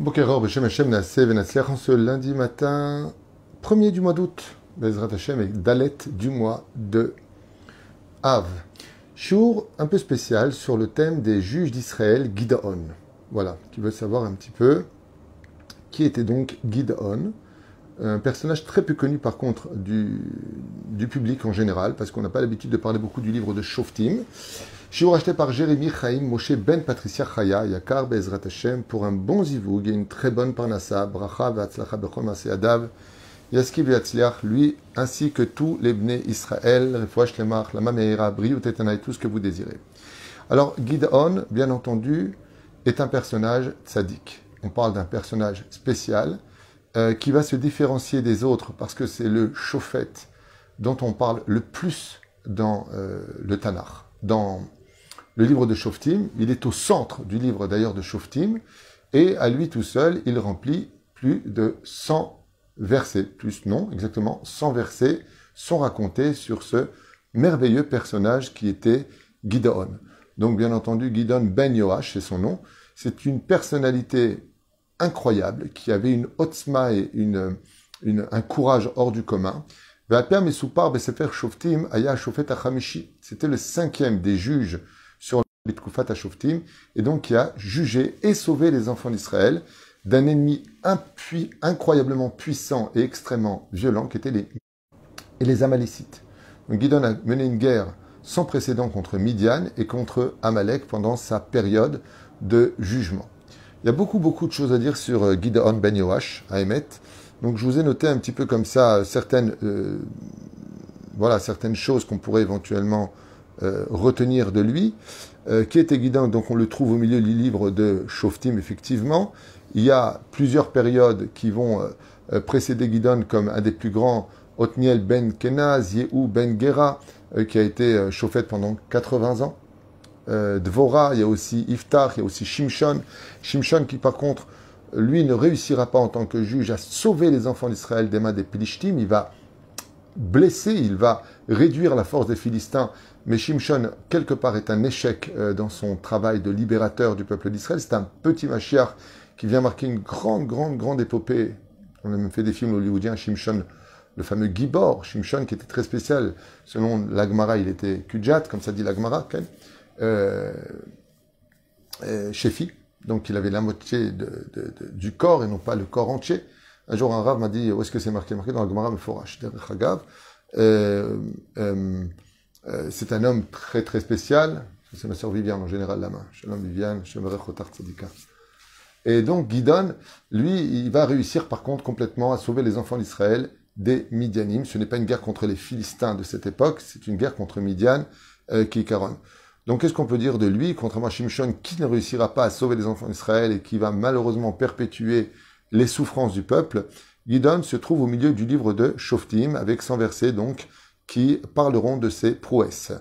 Bokeror, Beshem Hashem, en ce lundi matin, premier du mois d'août, Bezrat et Dalet du mois de Av. Jour un peu spécial sur le thème des juges d'Israël, Gideon. Voilà, tu veux savoir un petit peu qui était donc Gideon, un personnage très peu connu par contre du, du public en général, parce qu'on n'a pas l'habitude de parler beaucoup du livre de Shoftim. Shiur acheté par Jérémy Chaim Moshe Ben Patricia Chaya, Yakar Bezrat Hashem, pour un bon zivug et une très bonne parnassa, bracha ve'atzlacha bechol adav, Yaski ve'atzliach, lui, ainsi que tous les bnei Israël, refouach lemach, lama meira, briut et tout ce que vous désirez. Alors, Gideon, bien entendu, est un personnage tzaddik. On parle d'un personnage spécial euh, qui va se différencier des autres parce que c'est le chauffette dont on parle le plus dans euh, le Tanakh, dans le livre de Shoftim. Il est au centre du livre d'ailleurs de Shoftim. Et à lui tout seul, il remplit plus de 100 versets. Plus non, exactement, 100 versets sont racontés sur ce merveilleux personnage qui était Gideon. Donc bien entendu, Gideon Ben Yoash, c'est son nom. C'est une personnalité incroyable qui avait une otzma et une, un courage hors du commun. C'était le cinquième des juges et donc qui a jugé et sauvé les enfants d'Israël d'un ennemi incroyablement puissant et extrêmement violent qui étaient les, Amalécites. Donc Gideon a mené une guerre sans précédent contre Midian et contre Amalek pendant sa période de jugement. Il y a beaucoup, beaucoup de choses à dire sur euh, Gideon Ben Yoash à. Donc je vous ai noté un petit peu comme ça certaines, euh, voilà, certaines choses qu'on pourrait éventuellement euh, retenir de lui. Euh, qui était Gideon Donc on le trouve au milieu du livre de Shoftim, effectivement. Il y a plusieurs périodes qui vont euh, précéder Gideon comme un des plus grands, Otniel ben Kenaz, Yehu ben Gera, qui a été chauffette pendant 80 ans. Dvora, il y a aussi Iftar, il y a aussi Shimshon. Shimshon qui par contre, lui ne réussira pas en tant que juge à sauver les enfants d'Israël des mains des Pilishtim. Il va blesser, il va réduire la force des Philistins mais Shimshon, quelque part, est un échec euh, dans son travail de libérateur du peuple d'Israël. C'est un petit Mashiach qui vient marquer une grande, grande, grande épopée. On a même fait des films hollywoodiens, Shimshon, le fameux Gibor, Shimshon, qui était très spécial. Selon l'Agmara, il était Kujat, comme ça dit l'Agmara, euh, euh, donc il avait la moitié du corps et non pas le corps entier. Un jour, un rave m'a dit, où est-ce que c'est marqué? Marqué dans l'Agmara, mais Forash, euh, euh, euh, c'est un homme très très spécial. C'est ma sœur Viviane en général la main. Shalom Viviane, Tzadika. Et donc Guidon, lui, il va réussir par contre complètement à sauver les enfants d'Israël des Midianim. Ce n'est pas une guerre contre les Philistins de cette époque, c'est une guerre contre Midian euh, qui Caron. Donc qu'est-ce qu'on peut dire de lui, contrairement à Shimshon, qui ne réussira pas à sauver les enfants d'Israël et qui va malheureusement perpétuer les souffrances du peuple? Guidon se trouve au milieu du livre de Shoftim, avec 100 versets donc, qui parleront de ses prouesses.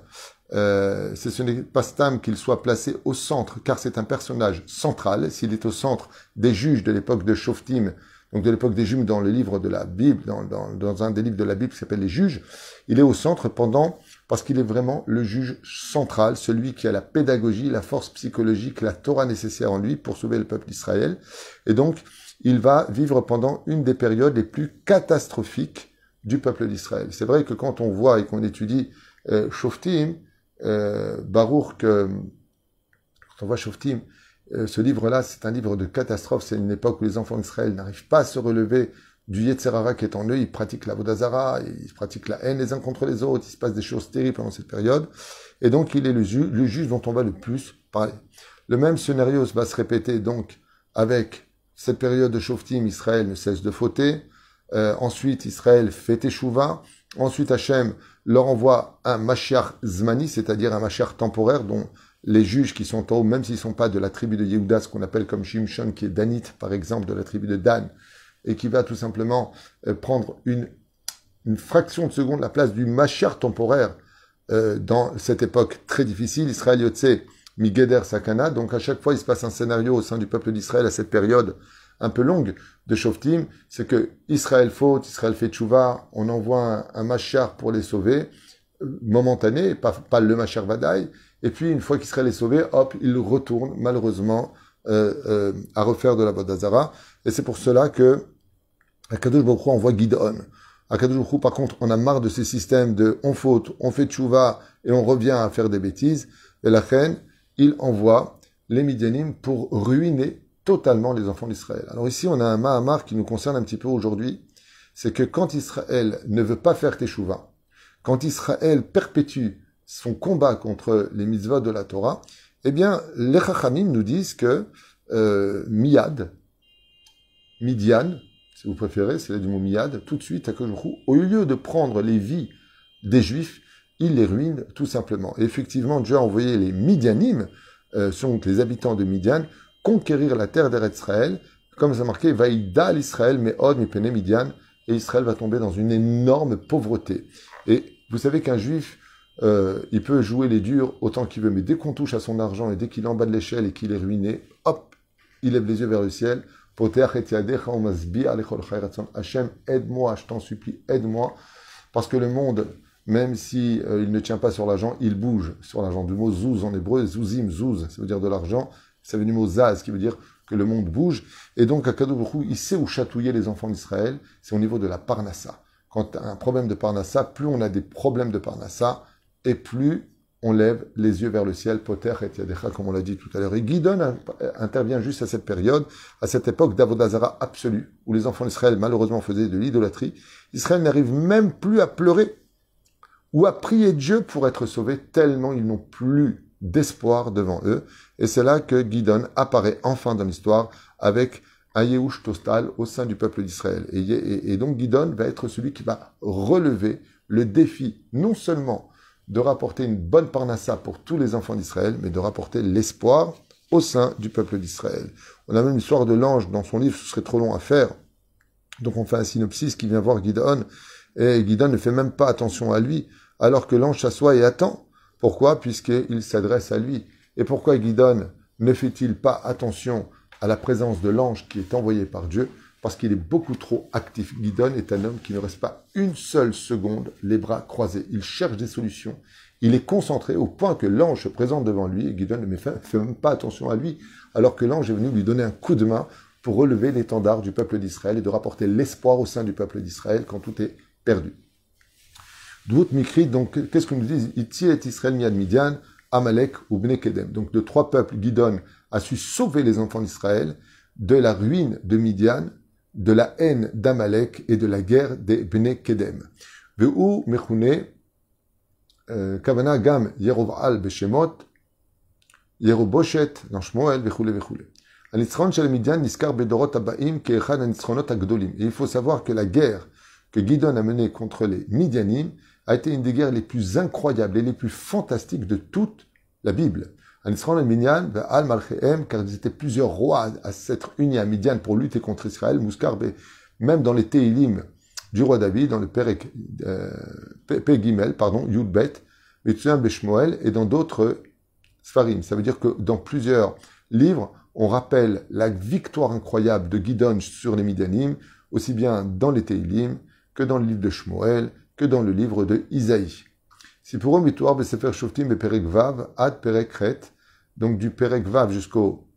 Euh, ce n'est pas Stam qu'il soit placé au centre, car c'est un personnage central. S'il est au centre des juges de l'époque de Shoftim, donc de l'époque des juges dans le livre de la Bible, dans, dans, dans un des livres de la Bible qui s'appelle les juges, il est au centre pendant, parce qu'il est vraiment le juge central, celui qui a la pédagogie, la force psychologique, la Torah nécessaire en lui pour sauver le peuple d'Israël. Et donc, il va vivre pendant une des périodes les plus catastrophiques du peuple d'Israël. C'est vrai que quand on voit et qu'on étudie euh, Shoftim, euh, Baruch, quand on voit Shoftim, euh, ce livre-là, c'est un livre de catastrophe. C'est une époque où les enfants d'Israël n'arrivent pas à se relever du Yetzerara qui est en eux. Ils pratiquent la Vodazara, ils pratiquent la haine les uns contre les autres. Il se passe des choses terribles pendant cette période. Et donc, il est le, le juge dont on va le plus parler. Le même scénario va se répéter donc avec cette période de Shoftim. Israël ne cesse de fauter. Euh, ensuite, Israël fait Teshuvah. Ensuite, Hachem leur envoie un Mashiach Zmani, c'est-à-dire un Mashiach temporaire dont les juges qui sont en haut, même s'ils ne sont pas de la tribu de Yehuda, ce qu'on appelle comme Shimshon, qui est Danite, par exemple, de la tribu de Dan, et qui va tout simplement euh, prendre une, fraction de seconde la place du Mashiach temporaire euh, dans cette époque très difficile. Israël Yotze, Migeder Sakana. Donc à chaque fois, il se passe un scénario au sein du peuple d'Israël à cette période un peu longue de Shoftim, c'est que Israël faute, Israël fait tchouva, on envoie un, machar pour les sauver, euh, momentané, pas, le machar vadaï, et puis une fois qu'Israël est sauvé, hop, il retourne malheureusement euh, euh, à refaire de la Bodazara. Et c'est pour cela que Akadosh envoie Gideon. Akadosh par contre, on a marre de ces systèmes de on faute, on fait tchouva et on revient à faire des bêtises. Et la reine, il envoie les Midianim pour ruiner totalement les enfants d'Israël. Alors ici, on a un Mahamar qui nous concerne un petit peu aujourd'hui. C'est que quand Israël ne veut pas faire tchouva, quand Israël perpétue son combat contre les mitzvahs de la Torah, eh bien, les Chachamim nous disent que euh, Miyad, Midian, si vous préférez, c'est là du mot Miyad, tout de suite, à au lieu de prendre les vies des Juifs, il les ruine tout simplement. Et effectivement, Dieu a envoyé les Midianim, euh, sont les habitants de Midian, conquérir la terre d'Israël, comme ça marqué, Vaïda l'Israël, mais Od Mipene Midian, et Israël va tomber dans une énorme pauvreté. Et vous savez qu'un juif, euh, il peut jouer les durs autant qu'il veut, mais dès qu'on touche à son argent et dès qu'il est en bas de l'échelle et qu'il est ruiné, hop, il lève les yeux vers le ciel. Hachem, aide-moi, je t'en supplie, aide-moi. Parce que le monde, même si euh, il ne tient pas sur l'argent, il bouge sur l'argent. Du mot zouz en hébreu, zouzim, zouz, ça veut dire de l'argent. Ça veut du mot zaz, qui veut dire que le monde bouge. Et donc, à Kadobrou, il sait où chatouiller les enfants d'Israël. C'est au niveau de la parnassa. Quand un problème de parnassa, plus on a des problèmes de parnassa, et plus on lève les yeux vers le ciel, poter et yadecha, comme on l'a dit tout à l'heure. Et Guidon intervient juste à cette période, à cette époque d'Avodazara absolue, où les enfants d'Israël malheureusement faisaient de l'idolâtrie. Israël n'arrive même plus à pleurer ou à prier Dieu pour être sauvé, tellement ils n'ont plus d'espoir devant eux. Et c'est là que Guidon apparaît enfin dans l'histoire avec un Tostal au sein du peuple d'Israël. Et, donc Guidon va être celui qui va relever le défi, non seulement de rapporter une bonne parnassa pour tous les enfants d'Israël, mais de rapporter l'espoir au sein du peuple d'Israël. On a même l'histoire de l'ange dans son livre, ce serait trop long à faire. Donc on fait un synopsis qui vient voir Gideon, et Gideon ne fait même pas attention à lui, alors que l'ange s'assoit et attend. Pourquoi? Puisqu'il s'adresse à lui. Et pourquoi Gideon ne fait-il pas attention à la présence de l'ange qui est envoyé par Dieu? Parce qu'il est beaucoup trop actif. Guidon est un homme qui ne reste pas une seule seconde les bras croisés. Il cherche des solutions. Il est concentré au point que l'ange se présente devant lui et Guidon ne fait, même pas attention à lui, alors que l'ange est venu lui donner un coup de main pour relever l'étendard du peuple d'Israël et de rapporter l'espoir au sein du peuple d'Israël quand tout est perdu. Dvout Mikri, donc qu'est-ce qu'on nous dit? Iti et Israël miad Midian, Amalek ou Bnekedem. Donc de trois peuples, Gidon a su sauver les enfants d'Israël de la ruine de Midian, de la haine d'Amalek et de la guerre des Bnekedem. Veu Mechune, euh, Kavana Gam, Yerov'al Beshemot, Yeroboshet, Nanshmoel, Vechule Vechule. Et il faut savoir que la guerre que Gidon a menée contre les Midianim a été une des guerres les plus incroyables et les plus fantastiques de toute la Bible car ils étaient plusieurs rois à s'être unis à Midian pour lutter contre Israël, Mouskarbe, même dans les Teilim du roi David, dans le Perek, euh, pardon, Yudbet, Beshmoel, et dans d'autres Sfarim. Ça veut dire que dans plusieurs livres, on rappelle la victoire incroyable de Gidon sur les Midianim, aussi bien dans les Teilim que dans le livre de Shmuel, que dans le livre de Isaïe. Si pour eux, Mitoir, Besefer Shoftim et Perek Vav, Ad Perek donc du Perek Vav jusqu'au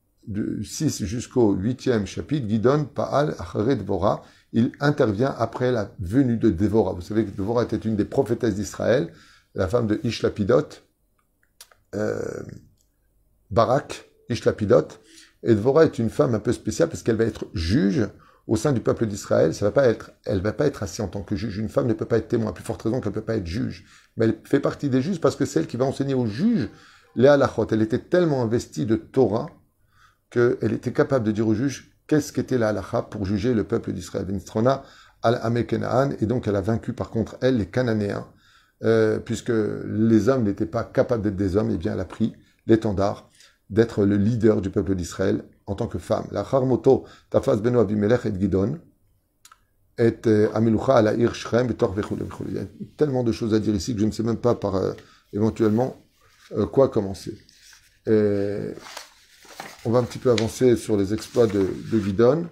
6 jusqu'au 8e chapitre, Gidon Paal Achere Dvora, il intervient après la venue de Dévora. Vous savez que Dévora était une des prophétesses d'Israël, la femme de Ishlapidot, euh, Barak, Ishlapidot. Et Dvora est une femme un peu spéciale parce qu'elle va être juge au sein du peuple d'Israël, ça va pas être, elle va pas être assise en tant que juge. Une femme ne peut pas être témoin, à plus forte raison qu'elle ne peut pas être juge. Mais elle fait partie des juges parce que c'est elle qui va enseigner aux juges les halachot. Elle était tellement investie de Torah qu'elle était capable de dire aux juges qu'est-ce qu'était la halacha pour juger le peuple d'Israël. et donc elle a vaincu par contre elle les Cananéens, euh, puisque les hommes n'étaient pas capables d'être des hommes, et bien elle a pris l'étendard d'être le leader du peuple d'Israël en tant que femme. La charmoto tafas beno abimelech et gidon et euh, amilucha ala ir shrem betor Il y a tellement de choses à dire ici que je ne sais même pas par euh, éventuellement euh, quoi commencer. Et on va un petit peu avancer sur les exploits de, de Gidon.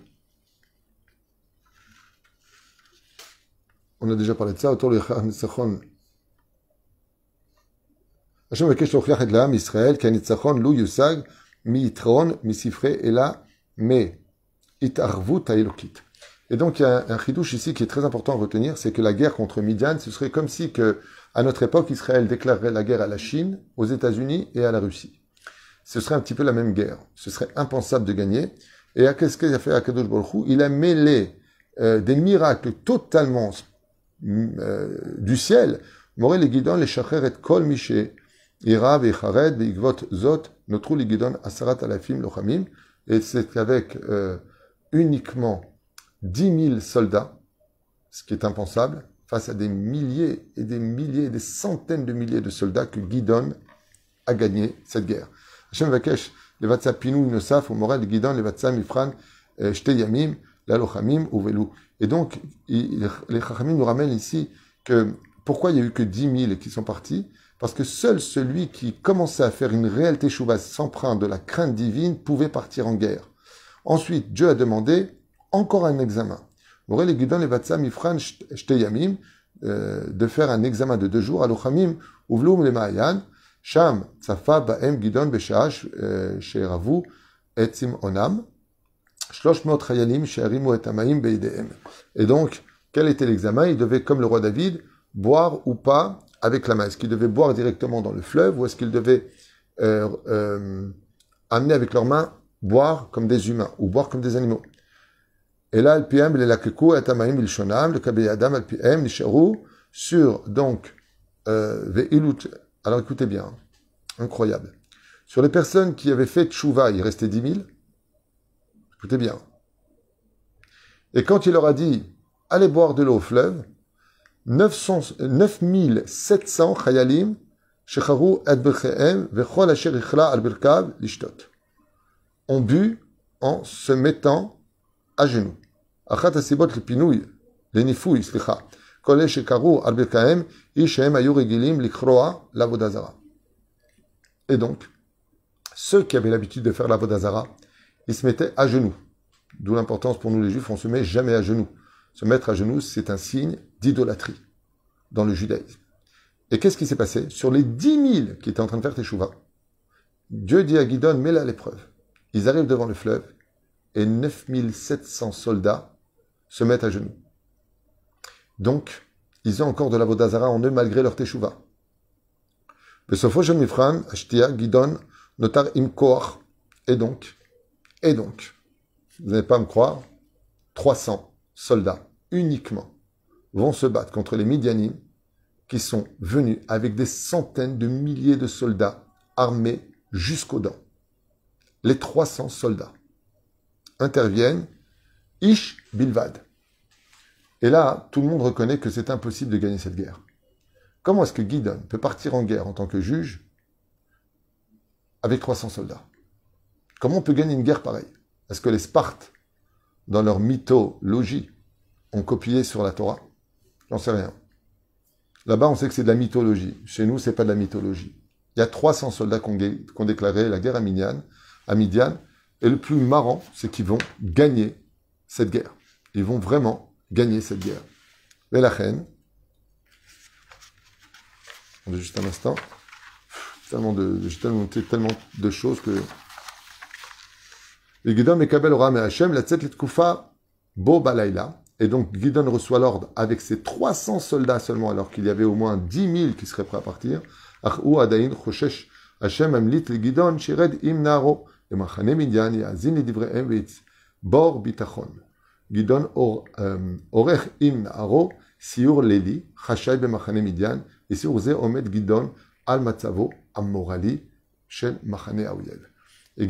On a déjà parlé de ça autour de Sachon. Hashem Israël, Kanit Sachon, Lou Yusag, et là, mais Itarvut Et donc, il y a un chidouche ici qui est très important à retenir, c'est que la guerre contre Midian, ce serait comme si, que, à notre époque, Israël déclarerait la guerre à la Chine, aux États-Unis et à la Russie. Ce serait un petit peu la même guerre. Ce serait impensable de gagner. Et à qu'est-ce qu'il a fait Akadosh Baruch Il a mêlé euh, des miracles totalement mm, euh, du ciel. Morel et Guidon, les Shacher et Kol et c'est avec euh, uniquement dix mille soldats, ce qui est impensable, face à des milliers et des milliers, des centaines de milliers de soldats que Guidon a gagné cette guerre. Hashem Vakesh, les Vatsam Pinou, Nosaf, ou Morel, Guidon, les Vatsam Ifran, euh, Shte Yamim, la Lochamim, ou Velou. Et donc, les Chachamim nous ramènent ici que pourquoi il n'y a eu que dix mille qui sont partis? Parce que seul celui qui commençait à faire une réelle teshuva prendre de la crainte divine pouvait partir en guerre. Ensuite, Dieu a demandé encore un examen. Morel les Vatsam Ifran Shteyamim, euh, de faire un examen de deux jours, Uvlum le Maayan, Sham, Tsafa, Baem, Gidon, Beshash, euh, Sheeravu, Etzim, Onam, Beideem. Et donc, quel était l'examen? Il devait, comme le roi David, boire ou pas avec la main. Est-ce qu'il devait boire directement dans le fleuve ou est-ce qu'il devait euh, euh, amener avec leurs mains boire comme des humains ou boire comme des animaux? Et là, le sur, donc, euh. Alors écoutez bien, incroyable. Sur les personnes qui avaient fait Tchouva, il restait 10 000. Écoutez bien. Et quand il leur a dit, allez boire de l'eau au fleuve, 9700 chayalim shecharu ad vechol asher al birkav lishtot. On bu en se mettant à genoux. Achat asibot les pinouilles, les nifouilles, slicha. Kole shekaru al birkaem, ishem ayur egilim likroa lavodazara. Et donc, ceux qui avaient l'habitude de faire l'avodazara, ils se mettaient à genoux. D'où l'importance pour nous les juifs, on ne se met jamais à genoux. Se mettre à genoux, c'est un signe d'idolâtrie dans le judaïsme. Et qu'est-ce qui s'est passé? Sur les 10 000 qui étaient en train de faire Teshuvah, Dieu dit à Guidon, mets-la à l'épreuve. Ils arrivent devant le fleuve, et 9700 soldats se mettent à genoux. Donc, ils ont encore de la Vodazara en eux malgré leur teshuva. Gidon, Notar Imkoach. Et donc, et donc, vous n'allez pas me croire, 300 soldats uniquement vont se battre contre les Midianim qui sont venus avec des centaines de milliers de soldats armés jusqu'aux dents. Les 300 soldats interviennent, Ish Bilvad. Et là, tout le monde reconnaît que c'est impossible de gagner cette guerre. Comment est-ce que Guidon peut partir en guerre en tant que juge avec 300 soldats? Comment on peut gagner une guerre pareille? Est-ce que les Spartes, dans leur mythologie, ont copié sur la Torah? J'en sais rien. Là-bas, on sait que c'est de la mythologie. Chez nous, c'est pas de la mythologie. Il y a 300 soldats qui ont, déclaré la guerre à Midian, à Midian et le plus marrant, c'est qu'ils vont gagner cette guerre. Ils vont vraiment gagner cette guerre. Mais la reine, on juste un instant, tellement de, j'ai tellement, tellement de choses que. Et Gidon Mekabel Ram et Hachem, la Balaïla. Et donc Guidon reçoit l'ordre avec ses 300 soldats seulement, alors qu'il y avait au moins 10 000 qui seraient prêts à partir. Bor bitachon. Euh, Orech im siur leli et siur ze al matzavo amorali shel machane aouyel. Et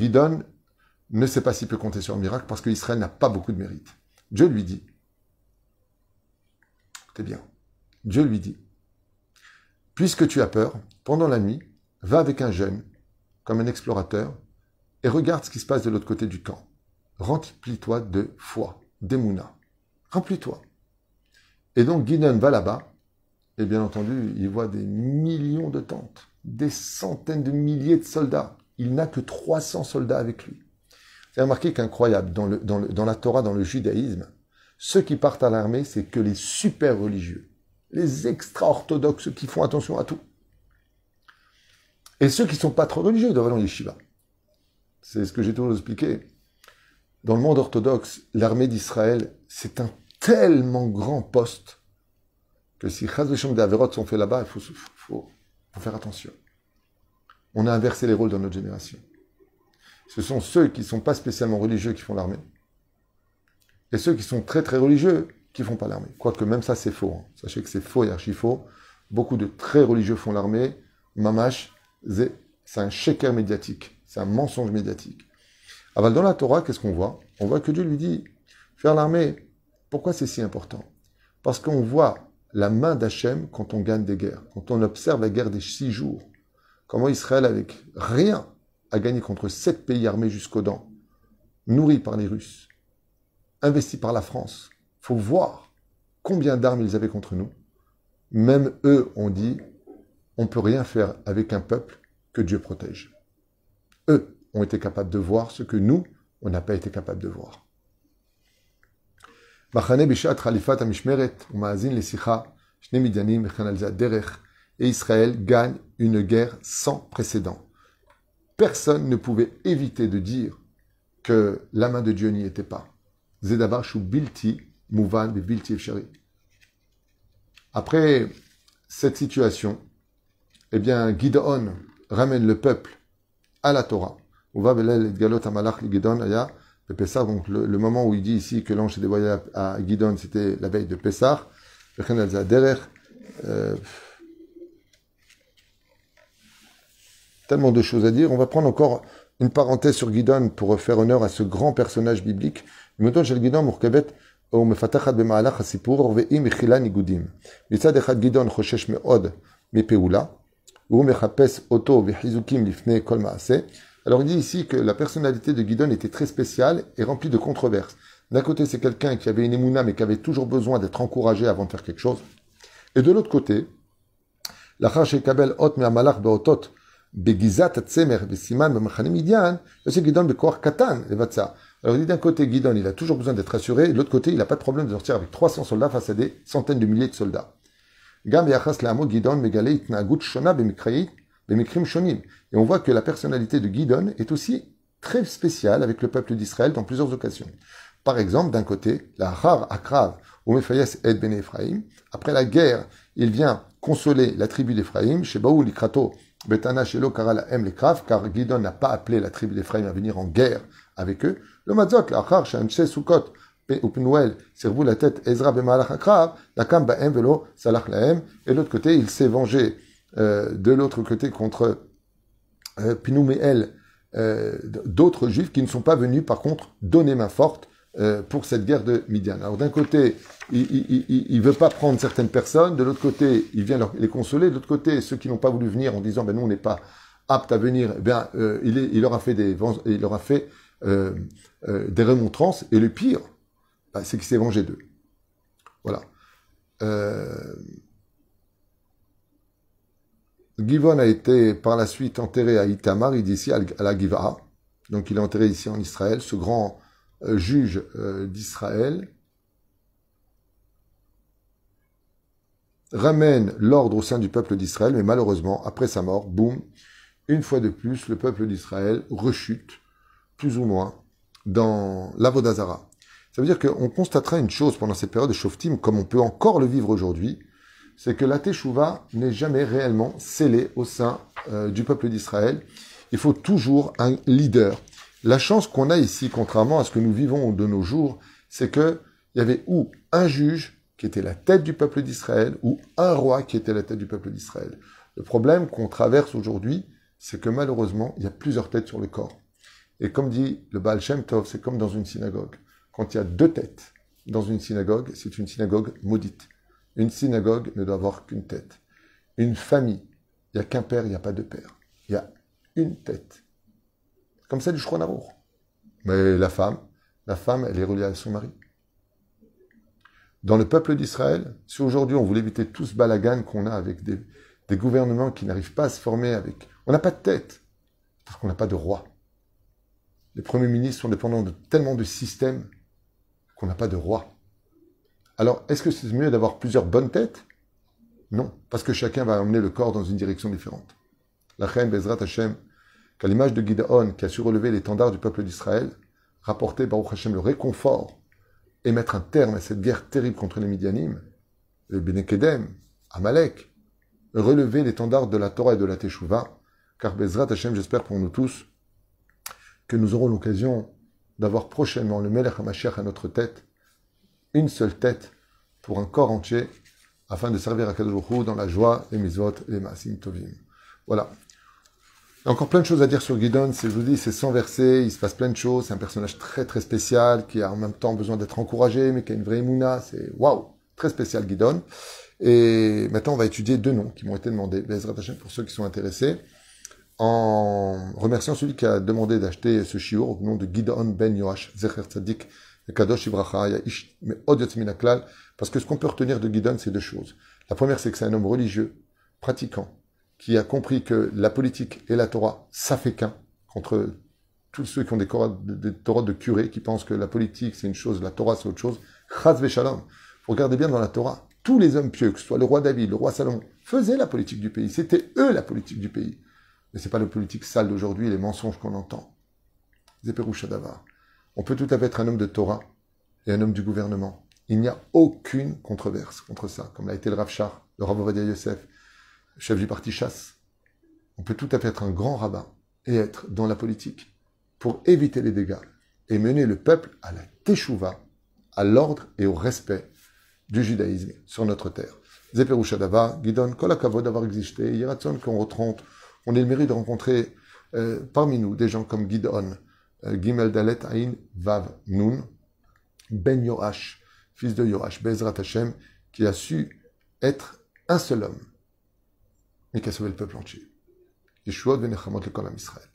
ne sait pas s'il peut compter sur un miracle parce qu'Israël n'a pas beaucoup de mérite. Dieu lui dit bien, Dieu lui dit, puisque tu as peur, pendant la nuit, va avec un jeune, comme un explorateur, et regarde ce qui se passe de l'autre côté du camp. Remplis-toi de foi, d'émouna. Remplis-toi. Et donc Guinan va là-bas, et bien entendu, il voit des millions de tentes, des centaines de milliers de soldats. Il n'a que 300 soldats avec lui. Avez remarqué qu'incroyable, dans, le, dans, dans la Torah, dans le judaïsme, ceux qui partent à l'armée, c'est que les super religieux, les extra-orthodoxes qui font attention à tout. Et ceux qui sont pas trop religieux doivent aller en yeshiva. C'est ce que j'ai toujours expliqué. Dans le monde orthodoxe, l'armée d'Israël, c'est un tellement grand poste que si Chaz des Averot sont faits là-bas, il faut faire attention. On a inversé les rôles dans notre génération. Ce sont ceux qui ne sont pas spécialement religieux qui font l'armée. Et ceux qui sont très très religieux qui font pas l'armée. Quoique même ça c'est faux. Hein. Sachez que c'est faux et archi faux. Beaucoup de très religieux font l'armée. Mamash, c'est un shaker médiatique. C'est un mensonge médiatique. Alors dans la Torah, qu'est-ce qu'on voit? On voit que Dieu lui dit, faire l'armée, pourquoi c'est si important? Parce qu'on voit la main d'Hachem quand on gagne des guerres, quand on observe la guerre des six jours, comment Israël, avec rien, a gagné contre sept pays armés jusqu'aux dents, nourris par les Russes, investis par la France. faut voir combien d'armes ils avaient contre nous. Même eux ont dit, on ne peut rien faire avec un peuple que Dieu protège. Eux ont été capables de voir ce que nous, on n'a pas été capables de voir. Et Israël gagne une guerre sans précédent. Personne ne pouvait éviter de dire que la main de Dieu n'y était pas. Mouvan bilti Après cette situation, eh bien, Gideon ramène le peuple à la Torah. Donc, le, moment où il dit ici que l'ange s'est dévoilé à, Gidon, c'était la veille de Pessah. Euh, tellement de choses à dire. On va prendre encore une parenthèse sur Gidon pour faire honneur à ce grand personnage biblique. Alors il dit ici que la personnalité de Guidon était très spéciale et remplie de controverses. D'un côté, c'est quelqu'un qui avait une émouna mais qui avait toujours besoin d'être encouragé avant de faire quelque chose. Et de l'autre côté, Alors d'un côté, Guidon, il a toujours besoin d'être assuré, de l'autre côté, il n'a pas de problème de sortir avec 300 soldats face à des centaines de milliers de soldats. Et on voit que la personnalité de Guidon est aussi très spéciale avec le peuple d'Israël dans plusieurs occasions. Par exemple, d'un côté, la Har Akrav, ou Mephayes et Ben Ephraim. Après la guerre, il vient consoler la tribu d'Ephraim, Shebaou Likrato, Betana Shelo Karal Em Lekrav, car Guidon n'a pas appelé la tribu d'Ephraim à venir en guerre avec eux. Le Mazot, la Har Shanche Sukot, ou Penuel, servou la tête Ezra Bemalach Akrav, Baem Salach et l'autre côté, il s'est vengé euh, de l'autre côté contre euh, euh, d'autres juifs qui ne sont pas venus par contre donner main forte euh, pour cette guerre de Midian. Alors d'un côté, il ne veut pas prendre certaines personnes, de l'autre côté, il vient les consoler, de l'autre côté, ceux qui n'ont pas voulu venir en disant, ben nous on n'est pas aptes à venir, eh leur a fait des, il leur a fait des remontrances, et le pire, bah, c'est qu'il s'est vengé d'eux. Voilà. Givon a été par la suite enterré à Itamar, il dit ici à la Giva. Donc il est enterré ici en Israël, ce grand euh, juge euh, d'Israël. ramène l'ordre au sein du peuple d'Israël, mais malheureusement, après sa mort, boum, une fois de plus, le peuple d'Israël rechute, plus ou moins, dans l'Avodazara. Ça veut dire qu'on constatera une chose pendant cette période de Shoftim, comme on peut encore le vivre aujourd'hui, c'est que la Teshuvah n'est jamais réellement scellée au sein euh, du peuple d'Israël. Il faut toujours un leader. La chance qu'on a ici, contrairement à ce que nous vivons de nos jours, c'est que il y avait ou un juge qui était la tête du peuple d'Israël, ou un roi qui était la tête du peuple d'Israël. Le problème qu'on traverse aujourd'hui, c'est que malheureusement, il y a plusieurs têtes sur le corps. Et comme dit le Baal Shem Tov, c'est comme dans une synagogue. Quand il y a deux têtes dans une synagogue, c'est une synagogue maudite. Une synagogue ne doit avoir qu'une tête. Une famille, il n'y a qu'un père, il n'y a pas de père. Il y a une tête. Comme celle du Shronarour. Mais la femme, la femme, elle est reliée à son mari. Dans le peuple d'Israël, si aujourd'hui on voulait éviter tout ce balagan qu'on a avec des, des gouvernements qui n'arrivent pas à se former avec... On n'a pas de tête, parce qu'on n'a pas de roi. Les premiers ministres sont dépendants de tellement de systèmes qu'on n'a pas de roi. Alors, est-ce que c'est mieux d'avoir plusieurs bonnes têtes? Non, parce que chacun va emmener le corps dans une direction différente. La reine Bezrat Hashem, qu'à l'image de Gideon qui a su relever l'étendard du peuple d'Israël, rapporter Baruch Hashem le réconfort et mettre un terme à cette guerre terrible contre les Midianim, le Benekedem, Amalek, relever l'étendard de la Torah et de la Teshuvah, car Bezrat Hashem, j'espère pour nous tous, que nous aurons l'occasion d'avoir prochainement le Melech HaMashiach à notre tête, une seule tête pour un corps entier, afin de servir à Kadosh dans la joie, les misot et les maasim tovim. Voilà. Il y a encore plein de choses à dire sur Gideon. C'est, je vous dis, c'est sans verser, il se passe plein de choses. C'est un personnage très très spécial qui a en même temps besoin d'être encouragé, mais qui a une vraie mouna. C'est waouh, très spécial Gideon. Et maintenant, on va étudier deux noms qui m'ont été demandés. Bezrat Hashem pour ceux qui sont intéressés. En remerciant celui qui a demandé d'acheter ce shiur au nom de Gideon Ben Yoash, Zecher Tzadik, Kadosh Ibracha, Minaklal, parce que ce qu'on peut retenir de Gideon, c'est deux choses. La première, c'est que c'est un homme religieux, pratiquant, qui a compris que la politique et la Torah, ça fait qu'un, contre tous ceux qui ont des, Torahs de curés, qui pensent que la politique, c'est une chose, la Torah, c'est autre chose. Chaz Veshalom. Vous regardez bien dans la Torah, tous les hommes pieux, que ce soit le roi David, le roi Salomon, faisaient la politique du pays. C'était eux la politique du pays. Mais c'est pas la politique sale d'aujourd'hui, les mensonges qu'on entend. Shadavar. On peut tout à fait être un homme de Torah et un homme du gouvernement. Il n'y a aucune controverse contre ça, comme l'a été le Rav Shar, le Rav Ovadia Yosef, chef du parti chasse. On peut tout à fait être un grand rabbin et être dans la politique pour éviter les dégâts et mener le peuple à la teshuva, à l'ordre et au respect du judaïsme sur notre terre. Zeperushadava, Gidon, Kolakavod d'avoir existé, Yeratson qu'on retrompe, on ait le mérite de rencontrer euh, parmi nous des gens comme Gidon, euh, Gimel Dalet Ain Vav Nun, Ben Yoash, fils de Yoash, Bezrat Hashem, qui a su être un seul homme, mais qui a sauvé le peuple entier. Yeshua ben Nechamot le Israël.